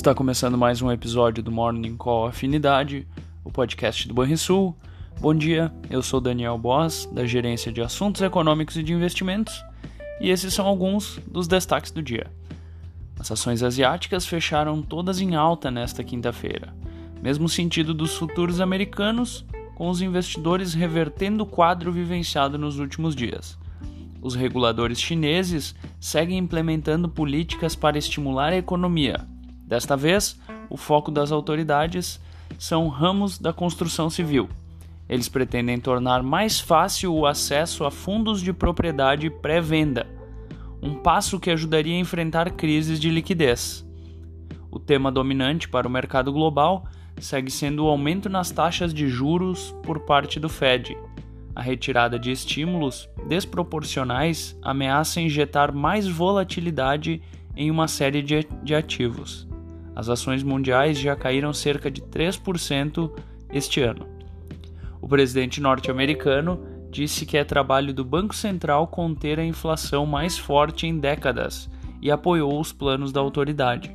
Está começando mais um episódio do Morning Call Afinidade, o podcast do Banrisul. Bom dia, eu sou Daniel Boas, da Gerência de Assuntos Econômicos e de Investimentos, e esses são alguns dos destaques do dia. As ações asiáticas fecharam todas em alta nesta quinta-feira, mesmo sentido dos futuros americanos, com os investidores revertendo o quadro vivenciado nos últimos dias. Os reguladores chineses seguem implementando políticas para estimular a economia Desta vez, o foco das autoridades são ramos da construção civil. Eles pretendem tornar mais fácil o acesso a fundos de propriedade pré-venda, um passo que ajudaria a enfrentar crises de liquidez. O tema dominante para o mercado global segue sendo o aumento nas taxas de juros por parte do Fed. A retirada de estímulos desproporcionais ameaça injetar mais volatilidade em uma série de ativos. As ações mundiais já caíram cerca de 3% este ano. O presidente norte-americano disse que é trabalho do Banco Central conter a inflação mais forte em décadas e apoiou os planos da autoridade.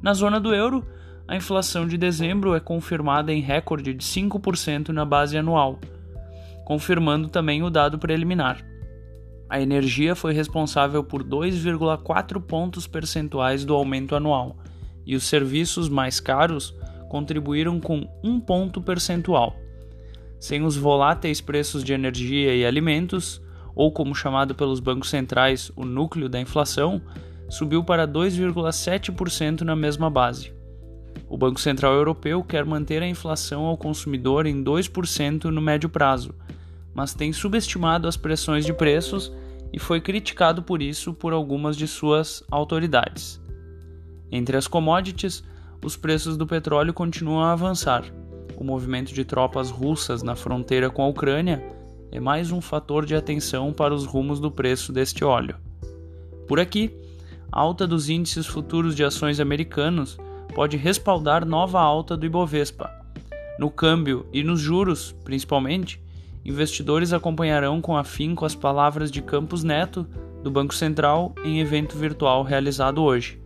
Na zona do euro, a inflação de dezembro é confirmada em recorde de 5% na base anual, confirmando também o dado preliminar. A energia foi responsável por 2,4 pontos percentuais do aumento anual e os serviços mais caros contribuíram com um ponto percentual. Sem os voláteis preços de energia e alimentos, ou como chamado pelos bancos centrais, o núcleo da inflação, subiu para 2,7% na mesma base. O Banco Central Europeu quer manter a inflação ao consumidor em 2% no médio prazo, mas tem subestimado as pressões de preços e foi criticado por isso por algumas de suas autoridades. Entre as commodities, os preços do petróleo continuam a avançar. O movimento de tropas russas na fronteira com a Ucrânia é mais um fator de atenção para os rumos do preço deste óleo. Por aqui, a alta dos índices futuros de ações americanos pode respaldar nova alta do Ibovespa. No câmbio e nos juros, principalmente, investidores acompanharão com afinco as palavras de Campos Neto, do Banco Central, em evento virtual realizado hoje.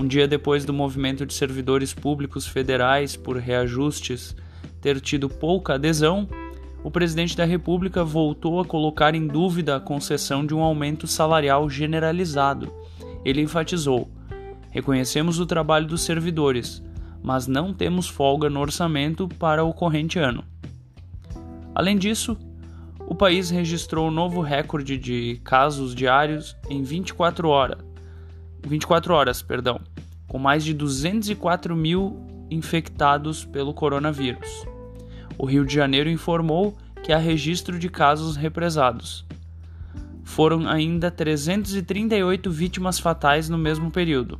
Um dia depois do movimento de servidores públicos federais por reajustes ter tido pouca adesão, o presidente da República voltou a colocar em dúvida a concessão de um aumento salarial generalizado. Ele enfatizou: reconhecemos o trabalho dos servidores, mas não temos folga no orçamento para o corrente ano. Além disso, o país registrou um novo recorde de casos diários em 24 horas, 24 horas, perdão, com mais de 204 mil infectados pelo coronavírus. O Rio de Janeiro informou que há registro de casos represados. Foram ainda 338 vítimas fatais no mesmo período.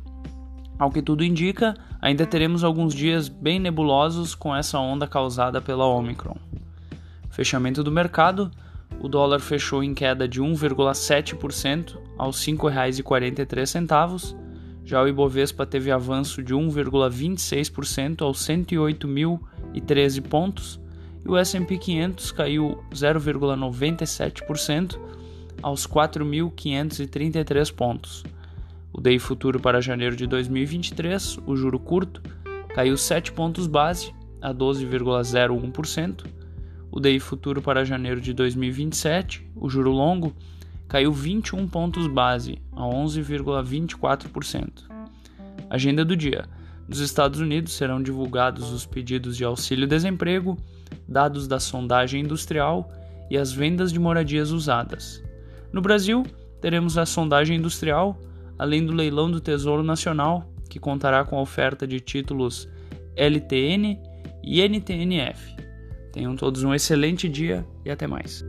Ao que tudo indica, ainda teremos alguns dias bem nebulosos com essa onda causada pela Omicron. Fechamento do mercado: o dólar fechou em queda de 1,7% aos R$ 5,43. Já o Ibovespa teve avanço de 1,26% aos 108.013 pontos e o S&P 500 caiu 0,97% aos 4.533 pontos. O DI futuro para janeiro de 2023, o juro curto, caiu 7 pontos base a 12,01% o DI futuro para janeiro de 2027, o juro longo, caiu 21 pontos base a 11,24%. Agenda do dia. Nos Estados Unidos serão divulgados os pedidos de auxílio-desemprego, dados da sondagem industrial e as vendas de moradias usadas. No Brasil, teremos a sondagem industrial, além do leilão do Tesouro Nacional, que contará com a oferta de títulos LTN e NTNF. Tenham todos um excelente dia e até mais.